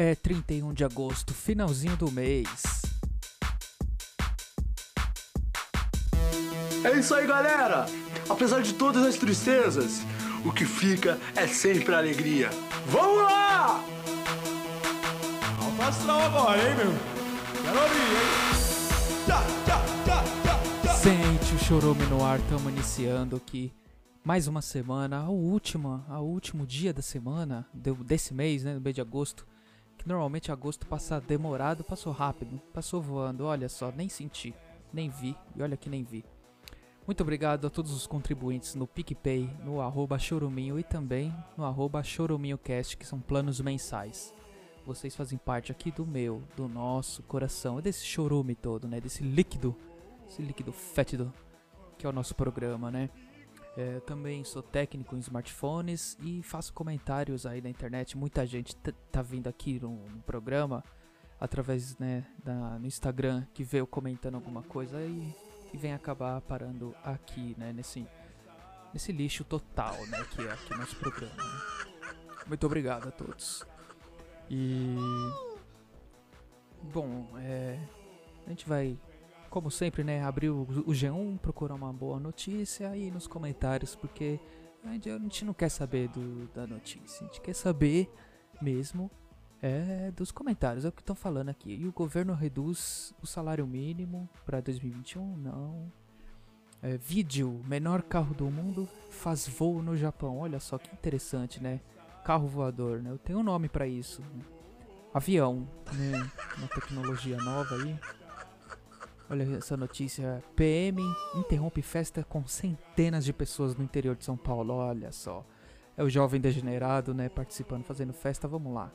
É 31 de agosto, finalzinho do mês. É isso aí, galera! Apesar de todas as tristezas, o que fica é sempre a alegria. Vamos lá! Alto astral agora, hein, meu? Quero ouvir, hein? Tchá, tchá, tchá, tchá, tchá. Sente o chorume no ar, estamos iniciando aqui mais uma semana, a última, a último dia da semana desse mês, né, no mês de agosto. Que normalmente agosto passa demorado, passou rápido, passou voando. Olha só, nem senti, nem vi, e olha que nem vi. Muito obrigado a todos os contribuintes no PicPay, no arroba choruminho e também no arroba choruminhocast, que são planos mensais. Vocês fazem parte aqui do meu, do nosso coração, desse chorume todo, né? Desse líquido, esse líquido fétido que é o nosso programa, né? É, também sou técnico em smartphones e faço comentários aí na internet. Muita gente tá vindo aqui no, no programa através né, da, no Instagram que eu comentando alguma coisa e, e vem acabar parando aqui, né? Nesse, nesse lixo total, né? Que é aqui nosso programa. né? Muito obrigado a todos. E. Bom, é. A gente vai como sempre, né, abrir o, o G1, procurar uma boa notícia aí nos comentários, porque a gente, a gente não quer saber do, da notícia, a gente quer saber mesmo é dos comentários, é o que estão falando aqui. E o governo reduz o salário mínimo para 2021? Não. É, vídeo, menor carro do mundo faz voo no Japão. Olha só que interessante, né? Carro voador, né? Eu tenho um nome para isso. né? Avião, né? Uma tecnologia nova aí. Olha essa notícia. PM interrompe festa com centenas de pessoas no interior de São Paulo. Olha só. É o jovem degenerado, né? Participando, fazendo festa. Vamos lá.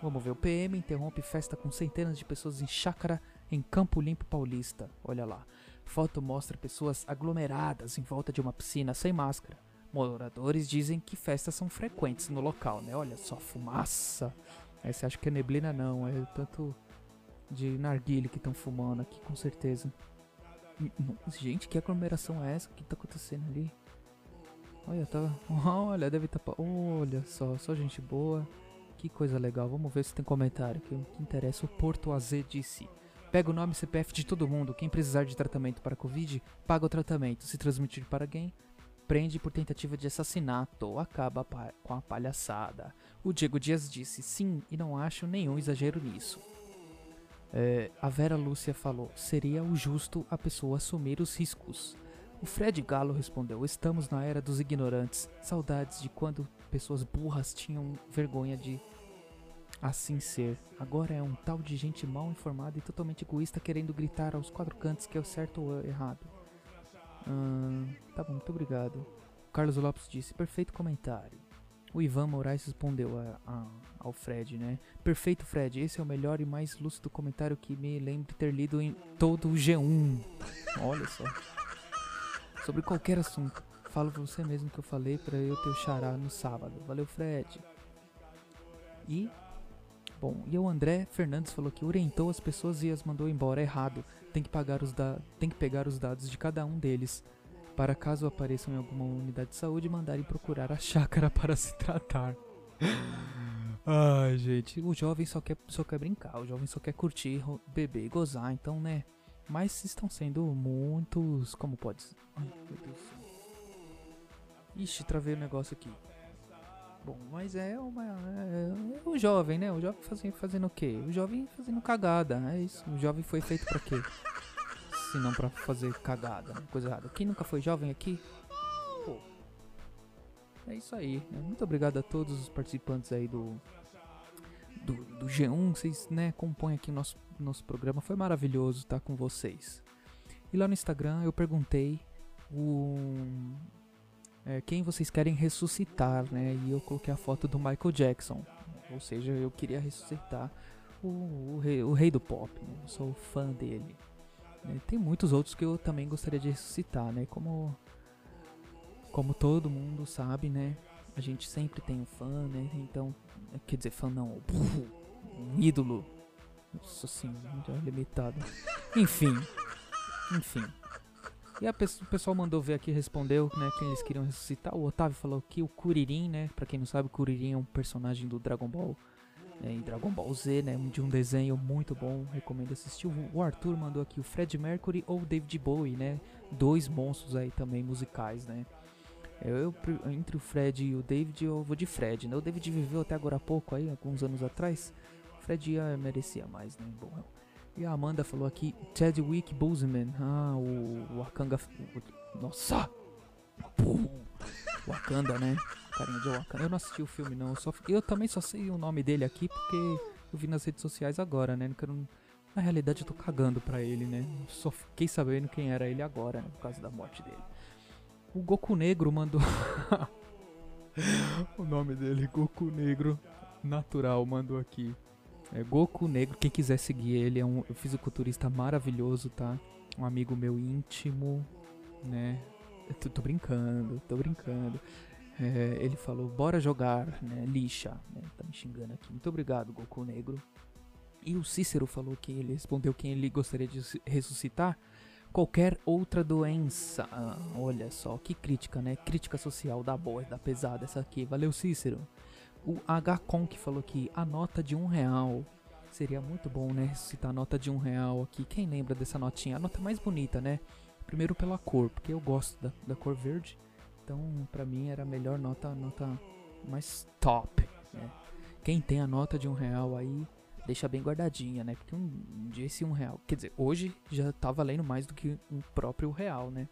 Vamos ver. O PM interrompe festa com centenas de pessoas em chácara em Campo Limpo Paulista. Olha lá. Foto mostra pessoas aglomeradas em volta de uma piscina sem máscara. Moradores dizem que festas são frequentes no local, né? Olha só, fumaça. Aí você acha que é neblina? Não, é tanto de narguile que estão fumando aqui, com certeza. Gente, que aglomeração é essa? O que tá acontecendo ali? Olha, tá. Olha, deve estar. Tá, olha só, só gente boa. Que coisa legal. Vamos ver se tem comentário. Que que interessa, o Porto AZ disse. Pega o nome e CPF de todo mundo. Quem precisar de tratamento para Covid, paga o tratamento. Se transmitir para alguém, prende por tentativa de assassinato. Acaba com a palhaçada. O Diego Dias disse sim e não acho nenhum exagero nisso. É, a Vera Lúcia falou: seria o justo a pessoa assumir os riscos. O Fred Galo respondeu: estamos na era dos ignorantes. Saudades de quando pessoas burras tinham vergonha de assim ser. Agora é um tal de gente mal informada e totalmente egoísta querendo gritar aos quatro cantos que é o certo ou errado. Ahn, tá bom, muito obrigado. Carlos Lopes disse: perfeito comentário. O Ivan Moraes respondeu a- a- ao Fred, né? Perfeito, Fred. Esse é o melhor e mais lúcido comentário que me lembro ter lido em todo o G1. Olha só. Sobre qualquer assunto. Falo você mesmo que eu falei pra eu ter o xará no sábado. Valeu, Fred. E. Bom, e o André Fernandes falou que orientou as pessoas e as mandou embora errado. Tem que, pagar os da tem que pegar os dados de cada um deles. Para caso apareçam em alguma unidade de saúde, mandarem procurar a chácara para se tratar. Ai, gente, o jovem só quer, só quer brincar, o jovem só quer curtir, beber e gozar, então, né? Mas estão sendo muitos. Como pode ser? Ai, meu Deus. Ixi, travei o negócio aqui. Bom, mas é uma. É, é o jovem, né? O jovem fazendo, fazendo o quê? O jovem fazendo cagada, é isso. O jovem foi feito pra quê? Se não pra fazer cagada, né? coisa errada. Quem nunca foi jovem aqui? Pô. É isso aí. né? Muito obrigado a todos os participantes aí do. Do, do G1, vocês né, compõem aqui o nosso, nosso programa. Foi maravilhoso estar com vocês. E lá no Instagram eu perguntei o, é, quem vocês querem ressuscitar, né? E eu coloquei a foto do Michael Jackson. Ou seja, eu queria ressuscitar o, o, rei, o rei do pop. Né? Eu sou fã dele. Tem muitos outros que eu também gostaria de ressuscitar, né? Como, como todo mundo sabe, né? A gente sempre tem um fã, né? Então, quer dizer, fã não, um ídolo. Nossa é limitado. Enfim, enfim. E a pesso- o pessoal mandou ver aqui, respondeu, né, quem eles queriam ressuscitar. O Otávio falou que o Kuririn, né, pra quem não sabe, o Kuririn é um personagem do Dragon Ball em Dragon Ball Z, né, de um desenho muito bom, recomendo assistir. O Arthur mandou aqui o Fred Mercury ou David Bowie, né, dois monstros aí também musicais, né. Eu, entre o Fred e o David, eu vou de Fred, né, o David viveu até agora há pouco aí, alguns anos atrás, o Fred ia, merecia mais, né, bom... E a Amanda falou aqui, Chadwick Boseman, ah, o Wakanda, o, nossa, Pum. Wakanda, né? Carinha de Wakanda. Eu não assisti o filme, não. Eu, só, eu também só sei o nome dele aqui porque eu vi nas redes sociais agora, né? Quero, na realidade, eu tô cagando pra ele, né? Só fiquei sabendo quem era ele agora, né? Por causa da morte dele. O Goku Negro mandou. o nome dele, Goku Negro Natural, mandou aqui. É Goku Negro, quem quiser seguir ele, é um fisiculturista maravilhoso, tá? Um amigo meu íntimo, né? Tô, tô brincando, tô brincando. É, ele falou, bora jogar, né? Lixa, né? Tá me xingando aqui. Muito obrigado, Goku Negro. E o Cícero falou que ele respondeu quem ele gostaria de ressuscitar. Qualquer outra doença. Ah, olha só, que crítica, né? Crítica social da boa, da pesada essa aqui. Valeu, Cícero. O H-Con que falou que a nota de um real. Seria muito bom, né? Ressuscitar a nota de um real aqui. Quem lembra dessa notinha? A nota mais bonita, né? Primeiro pela cor, porque eu gosto da, da cor verde. Então, pra mim era a melhor nota, nota mais top, né? Quem tem a nota de um real aí, deixa bem guardadinha, né? Porque um, um dia esse um real, quer dizer, hoje já tá valendo mais do que um próprio real, né?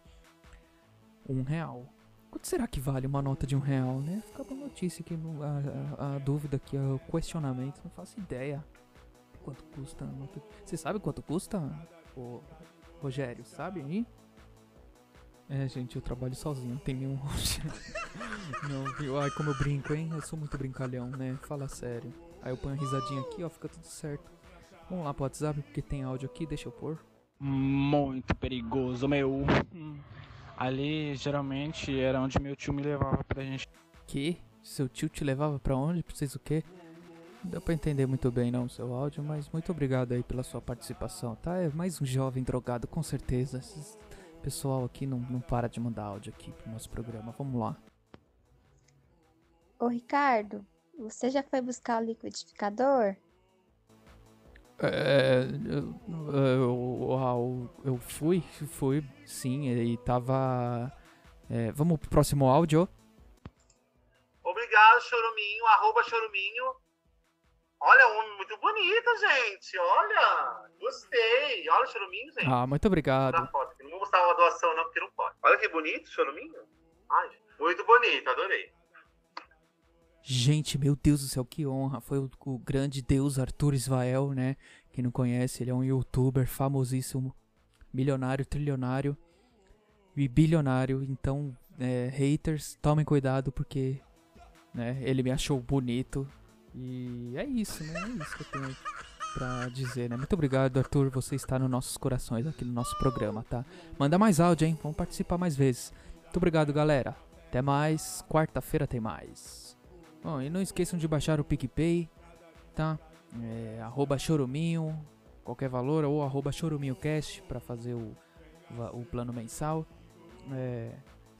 Um real. Quanto será que vale uma nota de um real, né? Fica uma notícia aqui, a, a, a, dúvida aqui, o questionamento, não faço ideia. Quanto custa a nota? Você sabe quanto custa, o Rogério, sabe aí? É, gente, eu trabalho sozinho, não tem nenhum. não, viu? Ai, como eu brinco, hein? Eu sou muito brincalhão, né? Fala sério. Aí eu ponho a risadinha aqui, ó, fica tudo certo. Vamos lá pro WhatsApp, porque tem áudio aqui, deixa eu pôr. Muito perigoso, meu. Ali, geralmente, era onde meu tio me levava pra gente. Que? Seu tio te levava pra onde? Pra vocês o quê? Não deu pra entender muito bem não o seu áudio, mas muito obrigado aí pela sua participação, tá? É mais um jovem drogado, com certeza pessoal aqui não, não para de mandar áudio aqui pro nosso programa. Vamos lá. Ô Ricardo, você já foi buscar o liquidificador? É, eu, eu, eu, fui, fui, sim, e tava. É, vamos pro próximo áudio. Obrigado, Choruminho, arroba Choruminho. Olha, um muito bonito, gente. Olha, gostei. Olha o choruminho, gente. Ah, muito obrigado. Foto. Não vou mostrar uma doação, não, porque não pode. Olha que bonito o choruminho. Ai, muito bonito, adorei. Gente, meu Deus do céu, que honra. Foi o, o grande deus Arthur Israel, né? Quem não conhece, ele é um youtuber famosíssimo, milionário, trilionário e bilionário. Então, é, haters, tomem cuidado porque né, ele me achou bonito e é isso, né? É isso que eu tenho pra dizer, né? Muito obrigado, Arthur. Você está nos nossos corações aqui no nosso programa, tá? Manda mais áudio, hein? Vamos participar mais vezes. Muito obrigado, galera. Até mais. Quarta-feira tem mais. Bom, e não esqueçam de baixar o PicPay, tá? É, arroba choruminho, qualquer valor, ou arroba choruminhocast pra fazer o, o plano mensal. É,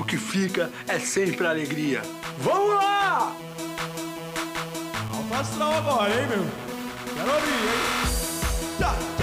o que fica é sempre alegria. Vamos lá! Alfa agora, hein, meu? Quero abrir, hein? Tá.